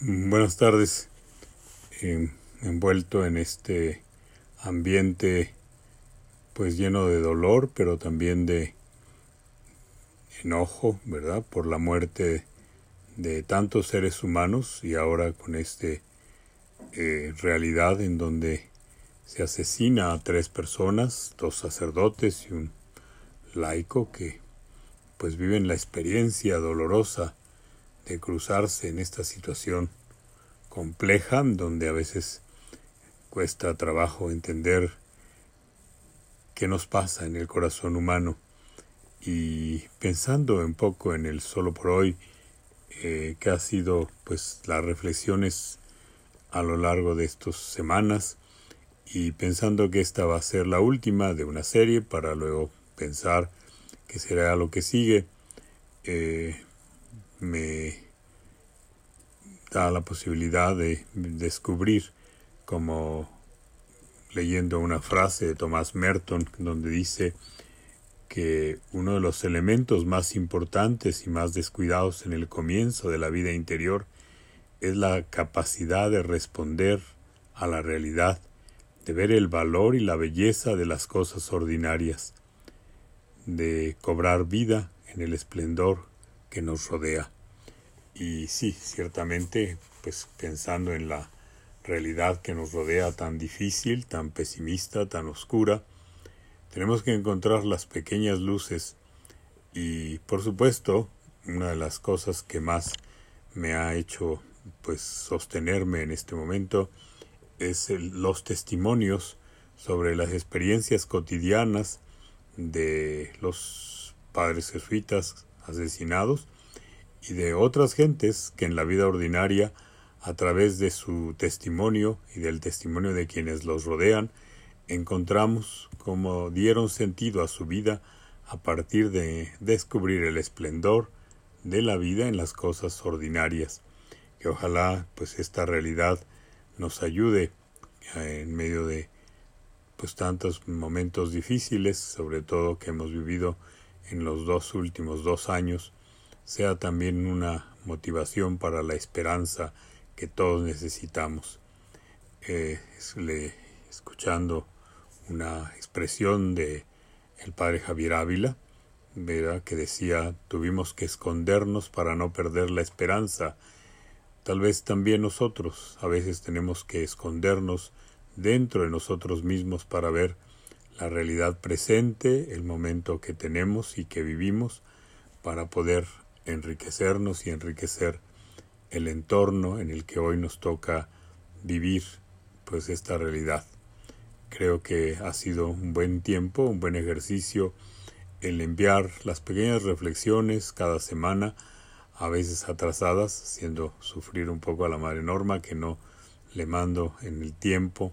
Buenas tardes. Eh, envuelto en este ambiente pues lleno de dolor, pero también de enojo, ¿verdad? Por la muerte de tantos seres humanos y ahora con esta eh, realidad en donde se asesina a tres personas, dos sacerdotes y un laico que pues viven la experiencia dolorosa de cruzarse en esta situación compleja donde a veces cuesta trabajo entender qué nos pasa en el corazón humano. Y pensando un poco en el solo por hoy eh, que ha sido pues las reflexiones a lo largo de estas semanas y pensando que esta va a ser la última de una serie para luego pensar que será lo que sigue eh, me da la posibilidad de descubrir como leyendo una frase de Thomas Merton donde dice que uno de los elementos más importantes y más descuidados en el comienzo de la vida interior es la capacidad de responder a la realidad, de ver el valor y la belleza de las cosas ordinarias, de cobrar vida en el esplendor que nos rodea. Y sí, ciertamente, pues pensando en la realidad que nos rodea tan difícil, tan pesimista, tan oscura, tenemos que encontrar las pequeñas luces y por supuesto una de las cosas que más me ha hecho pues sostenerme en este momento es los testimonios sobre las experiencias cotidianas de los padres jesuitas asesinados y de otras gentes que en la vida ordinaria, a través de su testimonio y del testimonio de quienes los rodean, encontramos cómo dieron sentido a su vida a partir de descubrir el esplendor de la vida en las cosas ordinarias. Que ojalá pues esta realidad nos ayude eh, en medio de pues tantos momentos difíciles, sobre todo que hemos vivido en los dos últimos dos años, sea también una motivación para la esperanza que todos necesitamos. Eh, escuchando una expresión de el padre Javier Ávila, que decía tuvimos que escondernos para no perder la esperanza. Tal vez también nosotros a veces tenemos que escondernos dentro de nosotros mismos para ver la realidad presente, el momento que tenemos y que vivimos, para poder enriquecernos y enriquecer el entorno en el que hoy nos toca vivir pues esta realidad. Creo que ha sido un buen tiempo, un buen ejercicio el enviar las pequeñas reflexiones cada semana, a veces atrasadas, haciendo sufrir un poco a la madre Norma que no le mando en el tiempo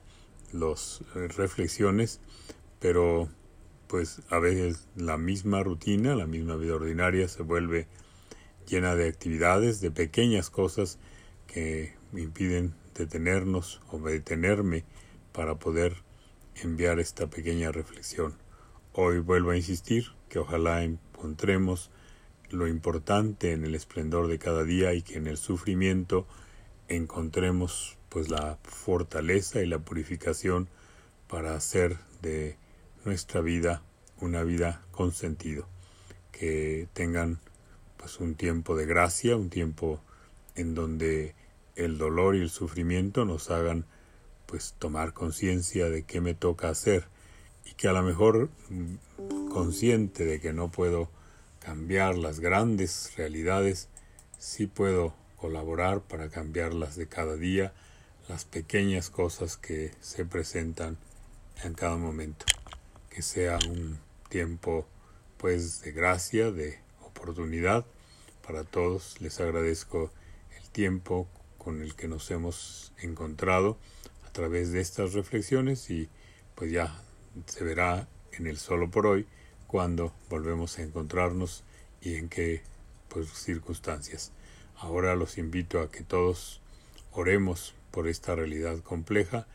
las eh, reflexiones, pero pues a veces la misma rutina, la misma vida ordinaria se vuelve llena de actividades, de pequeñas cosas que impiden detenernos o detenerme para poder enviar esta pequeña reflexión. Hoy vuelvo a insistir que ojalá encontremos lo importante en el esplendor de cada día y que en el sufrimiento encontremos pues la fortaleza y la purificación para hacer de nuestra vida una vida con sentido que tengan pues un tiempo de gracia un tiempo en donde el dolor y el sufrimiento nos hagan pues tomar conciencia de qué me toca hacer y que a lo mejor mm, consciente de que no puedo cambiar las grandes realidades sí puedo colaborar para cambiarlas de cada día las pequeñas cosas que se presentan en cada momento. Que sea un tiempo pues de gracia, de oportunidad para todos. Les agradezco el tiempo con el que nos hemos encontrado a través de estas reflexiones y pues ya se verá en el solo por hoy cuando volvemos a encontrarnos y en qué pues, circunstancias. Ahora los invito a que todos oremos por esta realidad compleja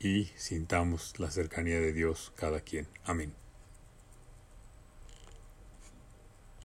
y sintamos la cercanía de Dios cada quien. Amén.